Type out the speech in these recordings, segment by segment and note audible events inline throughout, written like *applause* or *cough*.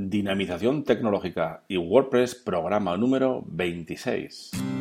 Dinamización tecnológica y WordPress programa número 26.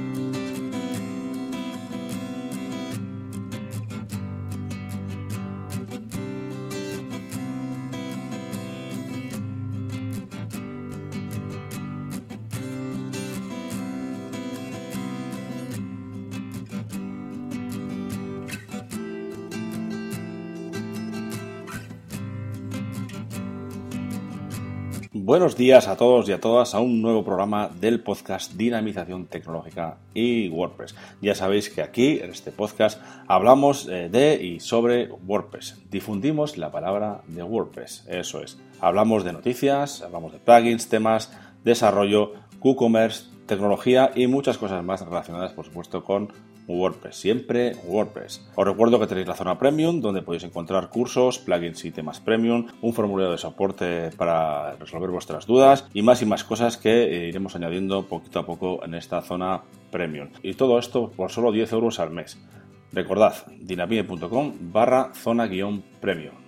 Buenos días a todos y a todas a un nuevo programa del podcast Dinamización Tecnológica y WordPress. Ya sabéis que aquí, en este podcast, hablamos eh, de y sobre WordPress. Difundimos la palabra de WordPress, eso es. Hablamos de noticias, hablamos de plugins, temas, desarrollo, WooCommerce, tecnología y muchas cosas más relacionadas, por supuesto, con WordPress, siempre WordPress. Os recuerdo que tenéis la zona premium donde podéis encontrar cursos, plugins y temas premium, un formulario de soporte para resolver vuestras dudas y más y más cosas que eh, iremos añadiendo poquito a poco en esta zona premium. Y todo esto por solo 10 euros al mes. Recordad, dinamite.com barra zona guion premium.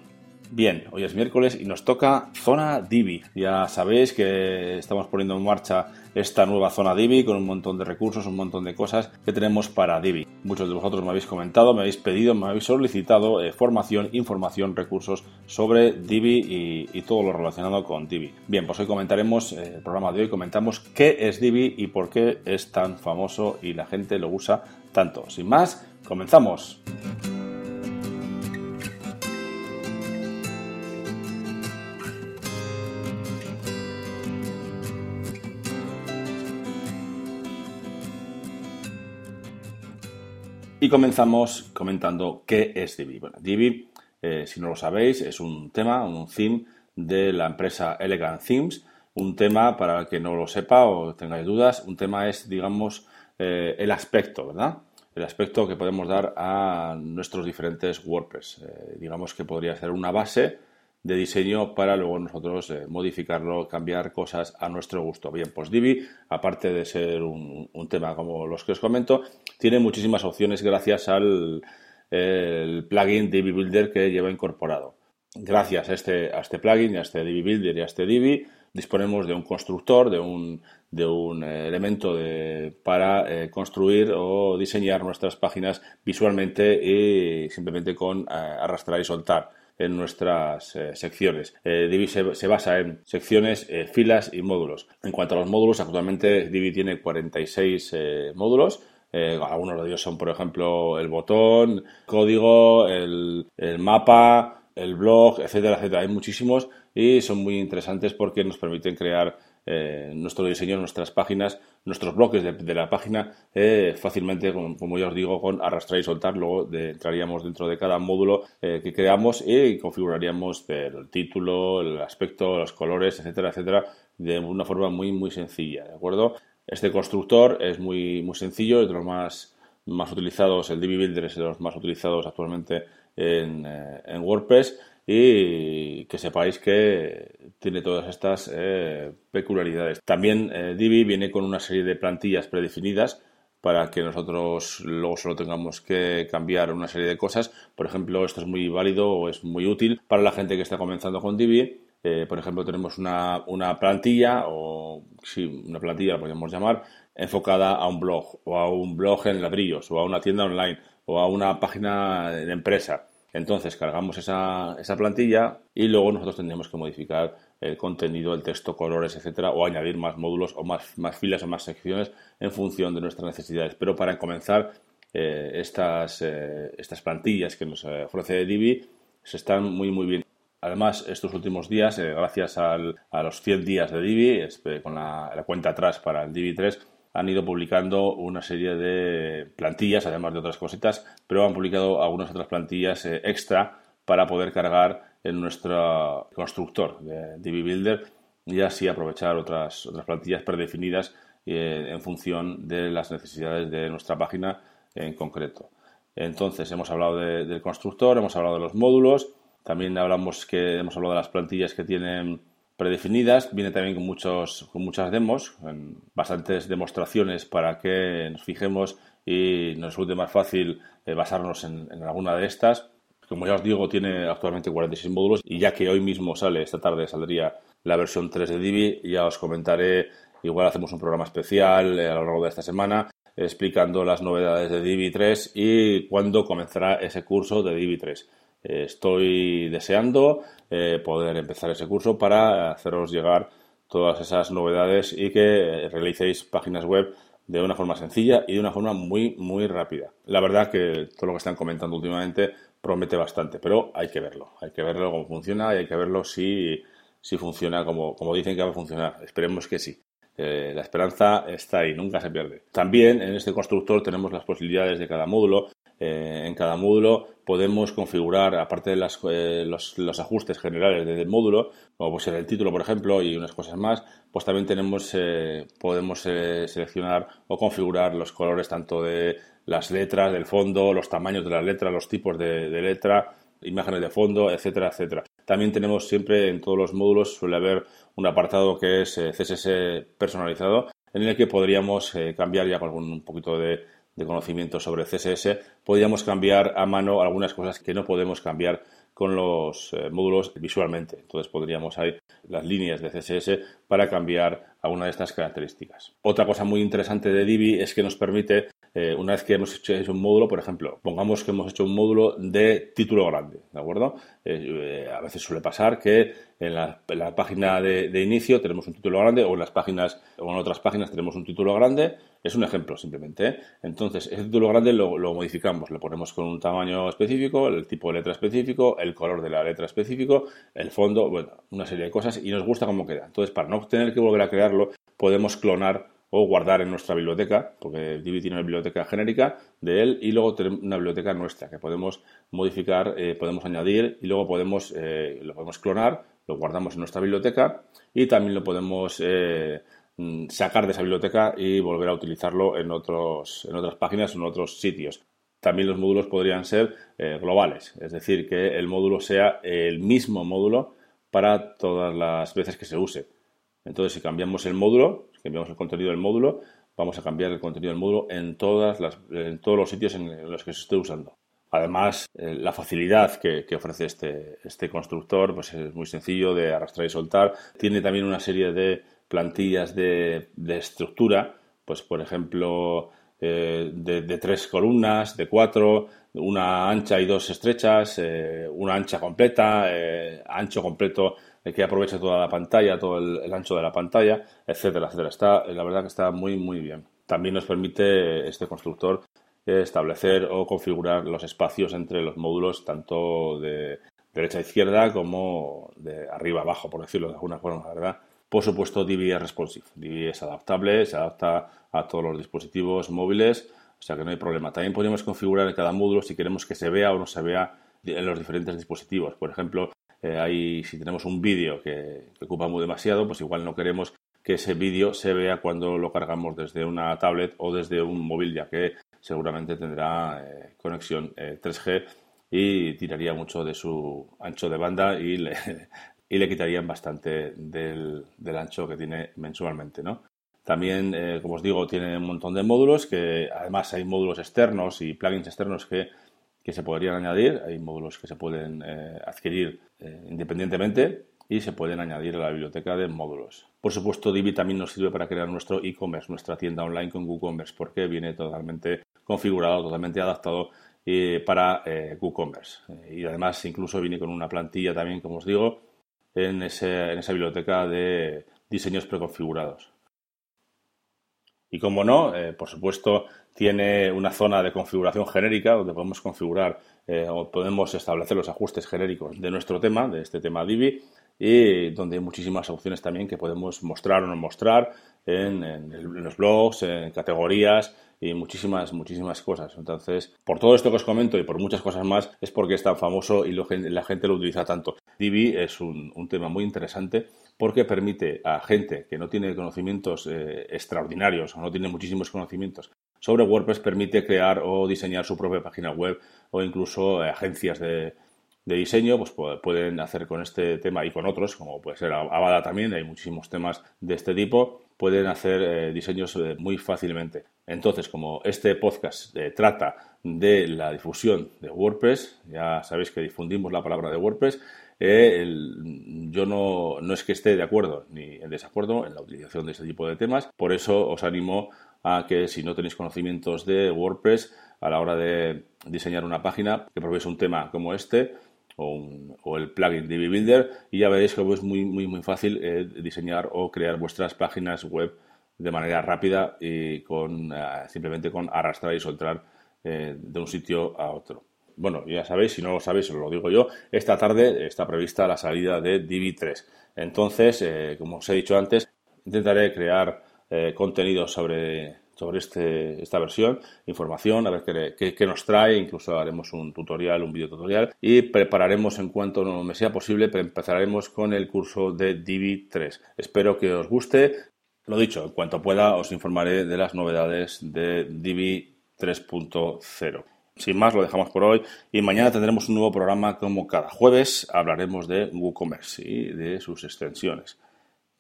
Bien, hoy es miércoles y nos toca zona Divi. Ya sabéis que estamos poniendo en marcha esta nueva zona Divi con un montón de recursos, un montón de cosas que tenemos para Divi. Muchos de vosotros me habéis comentado, me habéis pedido, me habéis solicitado eh, formación, información, recursos sobre Divi y, todo lo relacionado con Divi. Bien, pues hoy comentaremos, eh, el programa de hoy comentamos qué es Divi y por qué es tan famoso y la gente lo usa tanto. Sin más, comenzamos. Y comenzamos comentando qué es Divi. Bueno, Divi, eh, si no lo sabéis, es un tema, un theme de la empresa Elegant Themes. Un tema, para el que no lo sepa o tengáis dudas, un tema es, digamos, eh, el aspecto, ¿verdad? El aspecto que podemos dar a nuestros diferentes WordPress. Eh, digamos que podría ser una base de diseño para luego nosotros eh, modificarlo, cambiar cosas a nuestro gusto. Bien, pues Divi, aparte de ser un, tema como los que os comento, tiene muchísimas opciones gracias al plugin Divi Builder que lleva incorporado. Gracias a este, a este plugin, a este Divi Builder y a este Divi, disponemos de un constructor, de un, de un eh, elemento para eh, construir o diseñar nuestras páginas visualmente y simplemente con arrastrar y soltar en nuestras eh, secciones. Eh, Divi se, basa en secciones, eh, filas y módulos. En cuanto a los módulos, actualmente Divi tiene 46 módulos. algunos de ellos son, por ejemplo, el botón, código, el, el mapa, el blog, etcétera, etcétera. Hay muchísimos y son muy interesantes porque nos permiten crear eh, nuestro diseño, nuestras páginas, nuestros bloques de, la página eh, fácilmente, como, ya os digo, con arrastrar y soltar. Luego entraríamos dentro de cada módulo eh, que creamos y configuraríamos el título, el aspecto, los colores, etcétera, etcétera, de una forma muy, muy sencilla. ¿De acuerdo? Este constructor es muy, muy sencillo, es de los más, más utilizados, el Divi Builder es de los más utilizados actualmente en, en WordPress y que sepáis que tiene todas estas eh, peculiaridades. También eh, Divi viene con una serie de plantillas predefinidas para que nosotros luego solo tengamos que cambiar una serie de cosas. Por ejemplo, esto es muy válido o es muy útil para la gente que está comenzando con Divi. Eh, por ejemplo, tenemos una, una plantilla, o sí, una plantilla la podemos llamar, enfocada a un blog, o a un blog en ladrillos, o a una tienda online, o a una página de empresa. Entonces cargamos esa, esa plantilla y luego nosotros tendremos que modificar el contenido, el texto, colores, etcétera, o añadir más módulos o más, más filas o más secciones en función de nuestras necesidades. Pero para comenzar, eh, estas, eh, estas plantillas que nos ofrece Divi se están muy, muy bien. Además, estos últimos días, eh, gracias a los 100 días de Divi, con la, la, cuenta atrás para el Divi 3, han ido publicando una serie de plantillas, además de otras cositas, pero han publicado algunas otras plantillas eh, extra para poder cargar en nuestro constructor de DB Builder y así aprovechar otras, otras plantillas predefinidas eh, en función de las necesidades de nuestra página en concreto. Entonces, hemos hablado del constructor, hemos hablado de los módulos, también hablamos que hemos hablado de las plantillas que tienen predefinidas, viene también con, muchos, con muchas demos, bastantes demostraciones para que nos fijemos y nos resulte más fácil eh, basarnos en, alguna de estas. Como ya os digo, tiene actualmente 46 módulos y ya que hoy mismo sale, esta tarde saldría la versión 3 de Divi. Ya os comentaré, igual hacemos un programa especial a lo largo de esta semana explicando las novedades de Divi 3 y cuándo comenzará ese curso de Divi 3. Estoy deseando poder empezar ese curso para haceros llegar todas esas novedades y que realicéis páginas web de una forma sencilla y de una forma muy, muy rápida. La verdad que todo lo que están comentando últimamente promete bastante, pero hay que verlo, hay que verlo cómo funciona y hay que verlo si, si funciona como, como dicen que va a funcionar. Esperemos que sí. la esperanza está ahí, nunca se pierde. También en este constructor tenemos las posibilidades de cada módulo eh, en cada módulo podemos configurar, aparte de eh, los, ajustes generales del módulo, como puede ser el título, por ejemplo, y unas cosas más, pues también tenemos, eh, podemos seleccionar o configurar los colores tanto de las letras, del fondo, los tamaños de las letras, los tipos de, de letra, imágenes de fondo, etcétera, etcétera. También tenemos siempre en todos los módulos suele haber un apartado que es CSS personalizado en el que podríamos cambiar ya con un poquito de de conocimiento sobre CSS, podríamos cambiar a mano algunas cosas que no podemos cambiar con los eh, módulos visualmente. Entonces podríamos ahí las líneas de CSS para cambiar alguna de estas características. Otra cosa muy interesante de Divi es que nos permite eh, una vez que hemos hecho, un módulo, por ejemplo, pongamos que hemos hecho un módulo de título grande, ¿de acuerdo? Eh, eh, a veces suele pasar que en la, página de, inicio tenemos un título grande o en las páginas o en otras páginas tenemos un título grande. Es un ejemplo simplemente. Entonces, ese título grande lo, lo, modificamos, lo ponemos con un tamaño específico, el tipo de letra específico, el color de la letra específico, el fondo, bueno, una serie de cosas y nos gusta cómo queda. Entonces, para no tener que volver a podemos clonar o guardar en nuestra biblioteca, porque Divi tiene una biblioteca genérica de él y luego tenemos una biblioteca nuestra que podemos modificar, eh, podemos añadir y luego podemos, eh, lo podemos clonar, lo guardamos en nuestra biblioteca y también lo podemos eh, mm, sacar de esa biblioteca y volver a utilizarlo en, otros, en otras páginas, en otros sitios. También los módulos podrían ser globales, es decir, que el módulo sea el mismo módulo para todas las veces que se use. Entonces, si cambiamos el módulo, si cambiamos el contenido del módulo, vamos a cambiar el contenido del módulo en, todas las, en todos los sitios en los que se esté usando. Además, eh, la facilidad que, ofrece este, este, constructor pues es muy sencillo de arrastrar y soltar. Tiene también una serie de plantillas de, estructura, pues por ejemplo, eh, de, tres columnas, de cuatro, una ancha y dos estrechas, eh, una ancha completa, ancho completo que aproveche toda la pantalla, todo el, ancho de la pantalla, etcétera, etcétera. Está, la verdad que está muy, muy bien. También nos permite este constructor establecer o configurar los espacios entre los módulos, tanto de derecha a izquierda como de arriba a abajo, por decirlo de alguna forma, ¿verdad? Por supuesto, Divi es responsive. Divi es adaptable, se adapta a todos los dispositivos móviles, o sea que no hay problema. También podemos configurar en cada módulo si queremos que se vea o no se vea en los diferentes dispositivos. Por ejemplo, eh, si tenemos un vídeo que, ocupa muy demasiado, pues igual no queremos que ese vídeo se vea cuando lo cargamos desde una tablet o desde un móvil, ya que seguramente tendrá eh, conexión 3G eh, y tiraría mucho de su ancho de banda y le, *laughs* y le quitarían bastante del, ancho que tiene mensualmente, ¿no? También, como os digo, tiene un montón de módulos que además hay módulos externos y plugins externos que que se podrían añadir. Hay módulos que se pueden eh, adquirir eh, independientemente y se pueden añadir a la biblioteca de módulos. Por supuesto, Divi también nos sirve para crear nuestro e-commerce, nuestra tienda online con WooCommerce, porque viene totalmente configurado, totalmente adaptado eh, para WooCommerce. y además, incluso viene con una plantilla también, como os digo, en, ese, en esa biblioteca de diseños preconfigurados. Y como no, por supuesto, tiene una zona de configuración genérica donde podemos configurar eh, o podemos establecer los ajustes genéricos de nuestro tema, de este tema Divi, y donde hay muchísimas opciones también que podemos mostrar o no mostrar en, los blogs, en categorías y muchísimas, muchísimas cosas. Entonces, por todo esto que os comento y por muchas cosas más, es porque es tan famoso y la gente lo utiliza tanto. Divi es un, tema muy interesante porque permite a gente que no tiene conocimientos eh, extraordinarios o no tiene muchísimos conocimientos sobre WordPress permite crear o diseñar su propia página web o incluso eh, agencias de, diseño pues pueden hacer con este tema y con otros, como puede ser Avada también, hay muchísimos temas de este tipo, pueden hacer eh, diseños eh, muy fácilmente. Entonces, como este podcast trata de la difusión de WordPress, ya sabéis que difundimos la palabra de WordPress, eh, yo no, no es que esté de acuerdo ni en desacuerdo en la utilización de este tipo de temas, por eso os animo a que si no tenéis conocimientos de WordPress a la hora de diseñar una página, que probéis un tema como este o, el plugin DB Builder y ya veréis que es muy, muy, muy fácil eh, diseñar o crear vuestras páginas web de manera rápida y con eh, simplemente con arrastrar y soltar eh, de un sitio a otro. Bueno, ya sabéis, si no lo sabéis, os lo digo yo, esta tarde está prevista la salida de DB3. Entonces, como os he dicho antes, intentaré crear contenido sobre sobre este, esta versión, información, a ver qué, nos trae, incluso haremos un tutorial, un video tutorial y prepararemos en cuanto me sea posible, empezaremos con el curso de DB3. Espero que os guste. Lo dicho, en cuanto pueda os informaré de las novedades de DB 3.0. Sin más, lo dejamos por hoy y mañana tendremos un nuevo programa como cada jueves. Hablaremos de WooCommerce y de sus extensiones.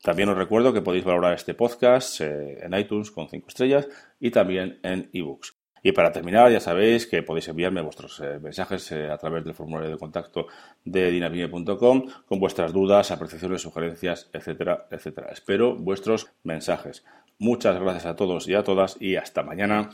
También os recuerdo que podéis valorar este podcast eh, en iTunes con 5 estrellas y también en ebooks. Y para terminar, ya sabéis que podéis enviarme vuestros eh, mensajes eh, a través del formulario de contacto de dinamite.com con vuestras dudas, apreciaciones, sugerencias, etcétera, etcétera. Espero vuestros mensajes. Muchas gracias a todos y a todas y hasta mañana.